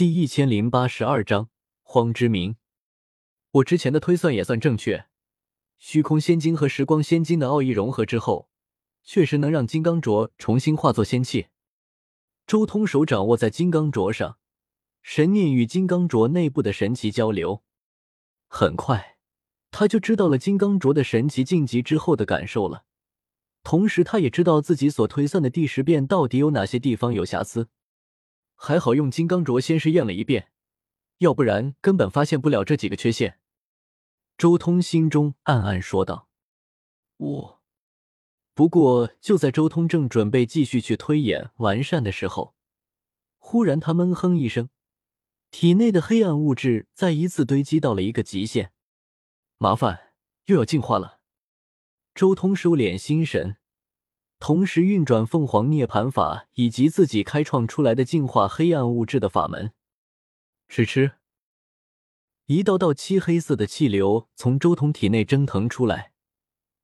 第一千零八十二章荒之名。我之前的推算也算正确，虚空仙晶和时光仙晶的奥义融合之后，确实能让金刚镯重新化作仙器。周通手掌握在金刚镯上，神念与金刚镯内部的神奇交流。很快，他就知道了金刚镯的神奇晋级之后的感受了。同时，他也知道自己所推算的第十变到底有哪些地方有瑕疵。还好用金刚镯先是验了一遍，要不然根本发现不了这几个缺陷。周通心中暗暗说道：“我。”不过就在周通正准备继续去推演完善的时候，忽然他闷哼一声，体内的黑暗物质再一次堆积到了一个极限。麻烦又要进化了。周通收敛心神。同时运转凤凰涅槃法以及自己开创出来的净化黑暗物质的法门，吃吃，一道道漆黑色的气流从周通体内蒸腾出来，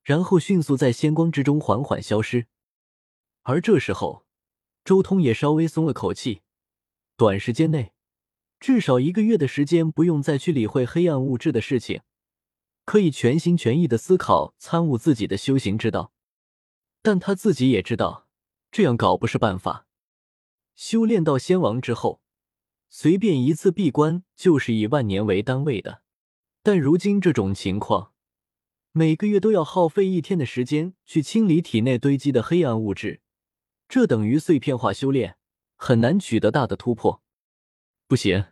然后迅速在仙光之中缓缓消失。而这时候，周通也稍微松了口气，短时间内，至少一个月的时间不用再去理会黑暗物质的事情，可以全心全意的思考参悟自己的修行之道。但他自己也知道，这样搞不是办法。修炼到仙王之后，随便一次闭关就是以万年为单位的。但如今这种情况，每个月都要耗费一天的时间去清理体内堆积的黑暗物质，这等于碎片化修炼，很难取得大的突破。不行，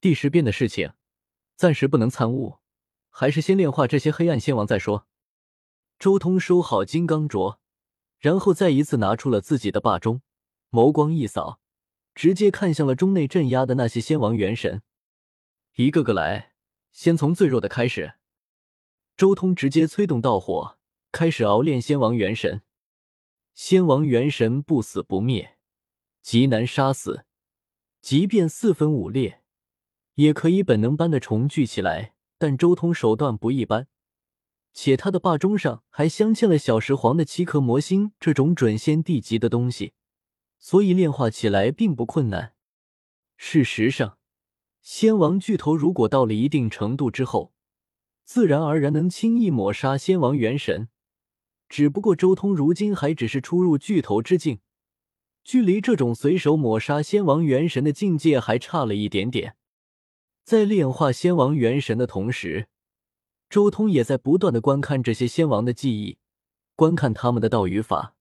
第十变的事情暂时不能参悟，还是先炼化这些黑暗仙王再说。周通收好金刚镯。然后再一次拿出了自己的霸钟，眸光一扫，直接看向了钟内镇压的那些仙王元神，一个个来，先从最弱的开始。周通直接催动道火，开始熬炼仙王元神。仙王元神不死不灭，极难杀死，即便四分五裂，也可以本能般的重聚起来。但周通手段不一般。且他的霸钟上还镶嵌了小石皇的七颗魔星，这种准仙帝级的东西，所以炼化起来并不困难。事实上，仙王巨头如果到了一定程度之后，自然而然能轻易抹杀仙王元神。只不过周通如今还只是初入巨头之境，距离这种随手抹杀仙王元神的境界还差了一点点。在炼化仙王元神的同时。周通也在不断的观看这些仙王的记忆，观看他们的道与法，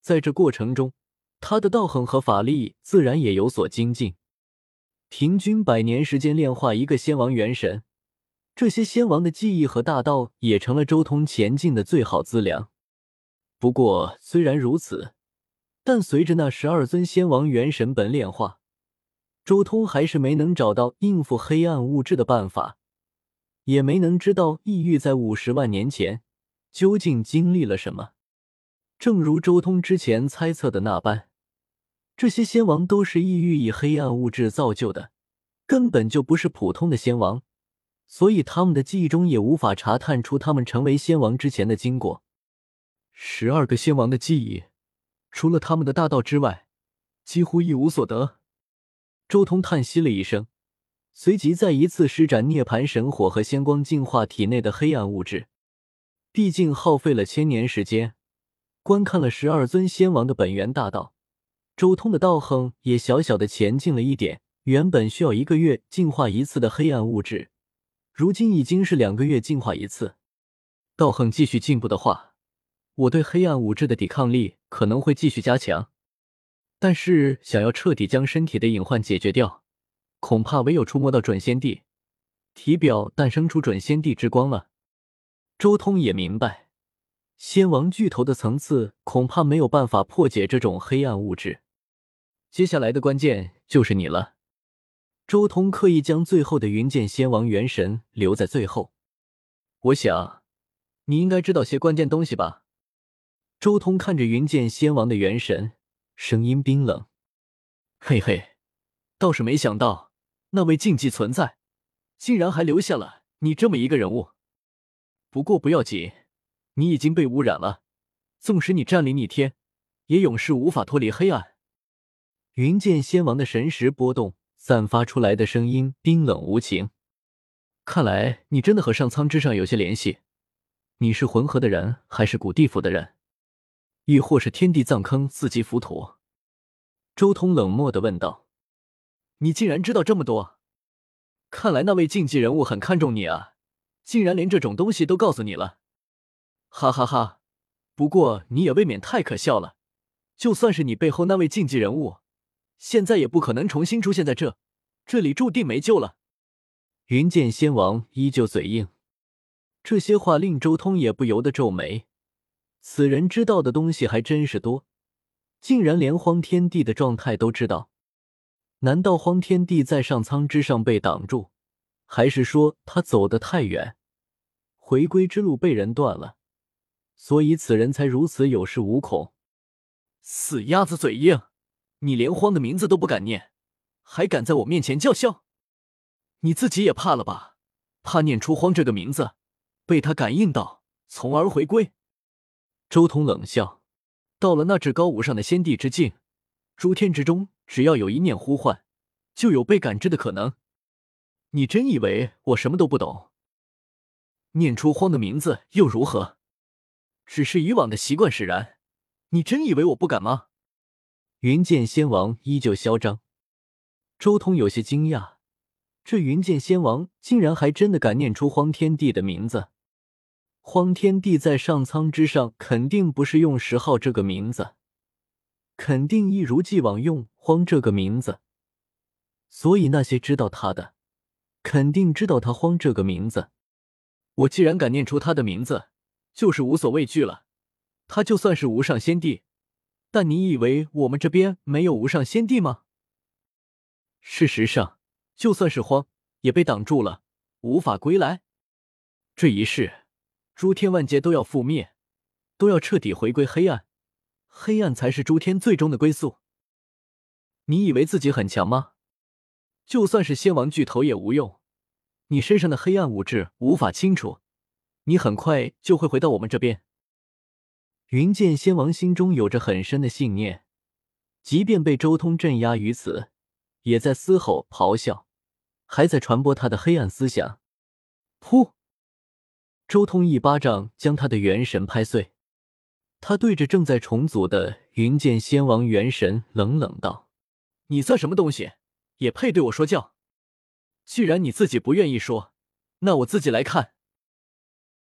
在这过程中，他的道行和法力自然也有所精进。平均百年时间炼化一个仙王元神，这些仙王的记忆和大道也成了周通前进的最好资粮。不过，虽然如此，但随着那十二尊仙王元神本炼化，周通还是没能找到应付黑暗物质的办法。也没能知道异域在五十万年前究竟经历了什么。正如周通之前猜测的那般，这些仙王都是异域以黑暗物质造就的，根本就不是普通的仙王，所以他们的记忆中也无法查探出他们成为仙王之前的经过。十二个仙王的记忆，除了他们的大道之外，几乎一无所得。周通叹息了一声。随即再一次施展涅槃神火和仙光净化体内的黑暗物质。毕竟耗费了千年时间，观看了十二尊仙王的本源大道，周通的道行也小小的前进了一点。原本需要一个月净化一次的黑暗物质，如今已经是两个月净化一次。道行继续进步的话，我对黑暗物质的抵抗力可能会继续加强。但是想要彻底将身体的隐患解决掉。恐怕唯有触摸到准仙帝体表，诞生出准仙帝之光了。周通也明白，仙王巨头的层次恐怕没有办法破解这种黑暗物质。接下来的关键就是你了。周通刻意将最后的云剑仙王元神留在最后。我想，你应该知道些关键东西吧？周通看着云剑仙王的元神，声音冰冷：“嘿嘿，倒是没想到。”那位禁忌存在，竟然还留下了你这么一个人物。不过不要紧，你已经被污染了，纵使你占领逆天，也永世无法脱离黑暗。云剑仙王的神识波动，散发出来的声音冰冷无情。看来你真的和上苍之上有些联系。你是浑河的人，还是古地府的人，亦或是天地葬坑四级浮屠？周通冷漠的问道。你竟然知道这么多，看来那位禁忌人物很看重你啊，竟然连这种东西都告诉你了。哈哈哈，不过你也未免太可笑了。就算是你背后那位禁忌人物，现在也不可能重新出现在这，这里注定没救了。云剑仙王依旧嘴硬。这些话令周通也不由得皱眉。此人知道的东西还真是多，竟然连荒天地的状态都知道。难道荒天帝在上苍之上被挡住，还是说他走得太远，回归之路被人断了，所以此人才如此有恃无恐？死鸭子嘴硬，你连荒的名字都不敢念，还敢在我面前叫嚣？你自己也怕了吧？怕念出荒这个名字？被他感应到，从而回归。周通冷笑：“到了那至高无上的仙帝之境，诸天之中，只要有一念呼唤，就有被感知的可能。你真以为我什么都不懂？念出荒的名字又如何？只是以往的习惯使然。你真以为我不敢吗？”云剑仙王依旧嚣张。周通有些惊讶，这云剑仙王竟然还真的敢念出荒天帝的名字。荒天帝在上苍之上，肯定不是用十号这个名字，肯定一如既往用荒这个名字。所以那些知道他的，肯定知道他荒这个名字。我既然敢念出他的名字，就是无所畏惧了。他就算是无上仙帝，但你以为我们这边没有无上仙帝吗？事实上，就算是荒，也被挡住了，无法归来。这一世。诸天万界都要覆灭，都要彻底回归黑暗，黑暗才是诸天最终的归宿。你以为自己很强吗？就算是仙王巨头也无用，你身上的黑暗物质无法清除，你很快就会回到我们这边。云剑仙王心中有着很深的信念，即便被周通镇压于此，也在嘶吼咆哮，还在传播他的黑暗思想。噗！周通一巴掌将他的元神拍碎，他对着正在重组的云剑仙王元神冷冷道：“你算什么东西，也配对我说教？既然你自己不愿意说，那我自己来看。”